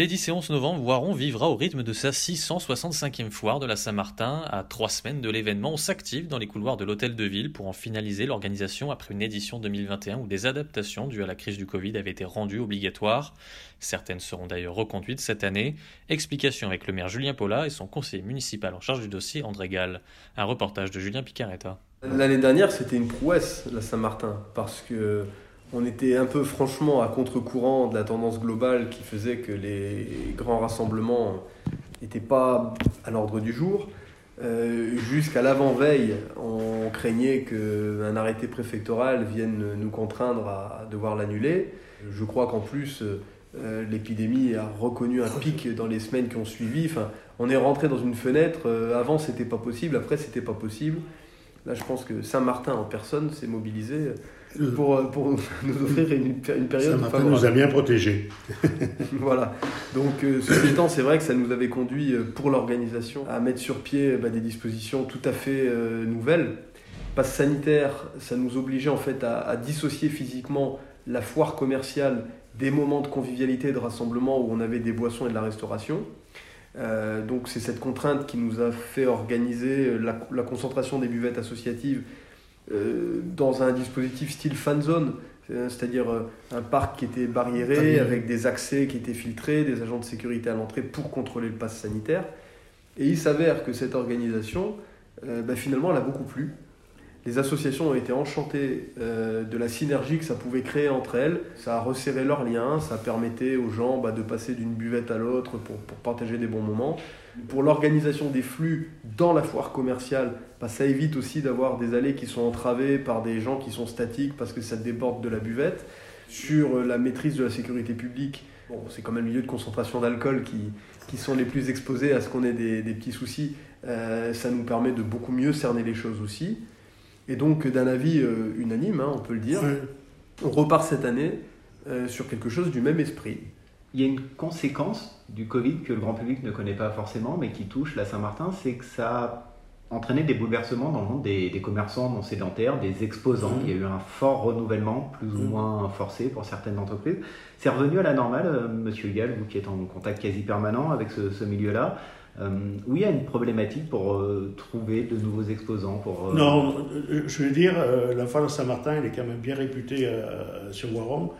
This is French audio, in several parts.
Les 10 et 11 novembre, Voiron vivra au rythme de sa 665e foire de la Saint-Martin. À trois semaines de l'événement, on s'active dans les couloirs de l'Hôtel de Ville pour en finaliser l'organisation après une édition 2021 où des adaptations dues à la crise du Covid avaient été rendues obligatoires. Certaines seront d'ailleurs reconduites cette année. Explication avec le maire Julien Paula et son conseiller municipal en charge du dossier André Gall. Un reportage de Julien Picaretta. L'année dernière, c'était une prouesse, la Saint-Martin, parce que on était un peu franchement à contre-courant de la tendance globale qui faisait que les grands rassemblements n'étaient pas à l'ordre du jour. Euh, Jusqu'à l'avant-veille, on craignait qu'un arrêté préfectoral vienne nous contraindre à devoir l'annuler. Je crois qu'en plus, euh, l'épidémie a reconnu un pic dans les semaines qui ont suivi. Enfin, on est rentré dans une fenêtre. Euh, avant, c'était pas possible. Après, c'était pas possible. Là, je pense que Saint-Martin en personne s'est mobilisé pour, euh, pour nous offrir une, une période Saint-Martin nous a bien protégés. voilà. Donc, euh, ceci étant, c'est vrai que ça nous avait conduit euh, pour l'organisation à mettre sur pied bah, des dispositions tout à fait euh, nouvelles. Passe sanitaire, ça nous obligeait en fait à, à, dissocier physiquement la foire commerciale des moments de convivialité de rassemblement où on avait des boissons et de la restauration. Euh, donc c'est cette contrainte qui nous a fait organiser la, la concentration des buvettes associatives euh, dans un dispositif style fan zone, c'est-à-dire euh, un parc qui était barriéré avec des accès qui étaient filtrés, des agents de sécurité à l'entrée pour contrôler le pass sanitaire. Et il s'avère que cette organisation, euh, bah, finalement, elle a beaucoup plu. Les associations ont été enchantées euh, de la synergie que ça pouvait créer entre elles. Ça a resserré leurs liens, ça permettait aux gens bah, de passer d'une buvette à l'autre pour, partager des bons moments. Pour l'organisation des flux dans la foire commerciale, bah, ça évite aussi d'avoir des allées qui sont entravées par des gens qui sont statiques parce que ça déborde de la buvette. Sur la maîtrise de la sécurité publique, bon, c'est quand même le milieu de concentration d'alcool qui, qui sont les plus exposés à ce qu'on ait des, des petits soucis. Euh, ça nous permet de beaucoup mieux cerner les choses aussi. Et donc, d'un avis euh, unanime, hein, on peut le dire, Oui. on repart cette année euh, sur quelque chose du même esprit. Il y a une conséquence du Covid que le grand public ne connaît pas forcément, mais qui touche la Saint-Martin, c'est que ça a entraîné des bouleversements dans le monde des, des commerçants non sédentaires, des exposants. Mmh. Il y a eu un fort renouvellement, plus ou Mmh. moins forcé pour certaines entreprises. C'est revenu à la normale, euh, Monsieur Gall, vous qui êtes en contact quasi permanent avec ce, ce milieu-là. Euh, où il y a une problématique pour euh, trouver de nouveaux exposants pour, euh, Non, euh, je veux dire, la foire de Saint-Martin, elle est quand même bien réputée sur Voiron.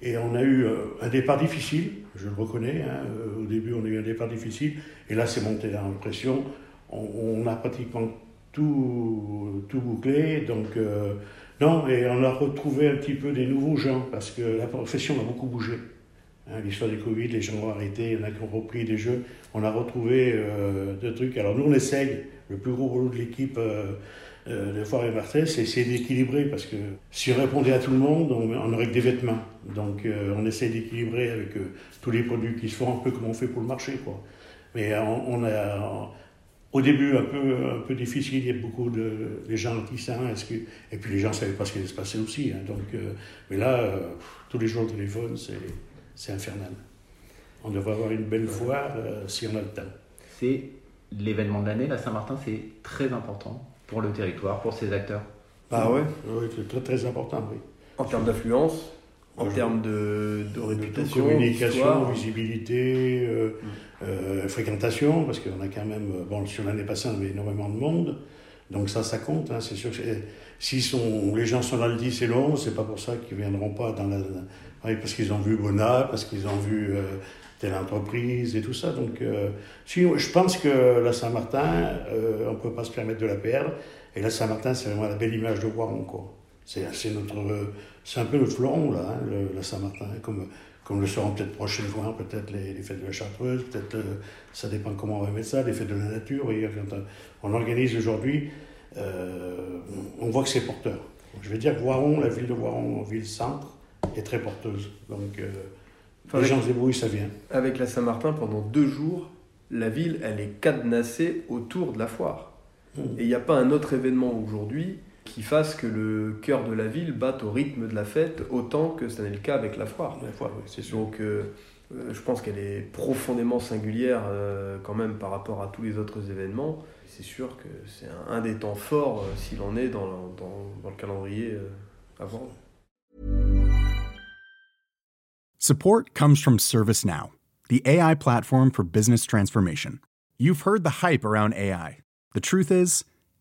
Et on a eu un départ difficile, je le reconnais. hein, au début, on a eu un départ difficile. Et là, c'est monté dans la pression. On, a pratiquement tout, tout bouclé. Donc, euh, non, et on a retrouvé un petit peu des nouveaux gens parce que la profession a beaucoup bougé. Hein, L'histoire du Covid, les gens ont arrêté, il y en a qui ont repris des jeux. On a retrouvé euh, des trucs. Alors, nous, on essaye. Le plus gros boulot de l'équipe euh, euh, de Foire et c'est essayer d'équilibrer parce que si on répondait à tout le monde, on, on aurait que des vêtements. Donc, on essaie d'équilibrer avec tous les produits qui se font un peu comme on fait pour le marché. Quoi. Mais on a. Au début, un peu, un peu difficile, il y a beaucoup de les gens réticents, est-ce que, et puis les gens ne savaient pas ce qui allait se passer aussi. hein. donc, euh, mais là, euh, tous les jours au téléphone, c'est, c'est infernal. On devrait avoir une belle foire euh, si on a le temps. C'est l'événement de l'année, la Saint-Martin, c'est très important pour le territoire, pour ses acteurs. Ah ouais? Oui, c'est très, très important, oui. En termes d'affluence, en termes de, de réputation, communication, d'histoire. visibilité, euh, euh, fréquentation, parce qu'on a quand même, bon, sur l'année passée, on avait énormément de monde, donc ça, ça compte, hein, c'est sûr que si sont, les gens sont là le 10 et le 11, c'est pas pour ça qu'ils viendront pas dans la, parce qu'ils ont vu Bona, parce qu'ils ont vu euh, telle entreprise et tout ça, donc euh, si, je pense que la Saint-Martin, euh, on peut pas se permettre de la perdre, et la Saint-Martin, c'est vraiment la belle image de Voiron, quoi. C'est, notre, euh, c'est un peu notre fleuron, là, hein, le- la Saint-Martin, comme, comme le seront peut-être prochaine fois, peut-être les, les fêtes de la Chartreuse, peut-être, euh, ça dépend comment on va mettre ça, les fêtes de la nature. Quand on, on organise aujourd'hui, euh, on voit que c'est porteur. je vais dire que Voiron, la ville de Voiron, ville-centre, est très porteuse. Donc, euh, les gens se débrouillent, ça vient. Avec la Saint-Martin, pendant deux jours, la ville, elle est cadenassée autour de la foire. Mmh. Et il n'y a pas un autre événement aujourd'hui qui fasse que le cœur de la ville batte au rythme de la fête autant que ce n'est le cas avec la foire. La foire, oui, c'est sûr. Donc euh, euh, je pense qu'elle est profondément singulière euh, quand même par rapport à tous les autres événements. C'est sûr que c'est un, un des temps forts euh, s'il en est dans, dans- dans le calendrier euh, voir. Support comes from ServiceNow, the AI platform for business transformation. You've heard the hype around AI. The truth is,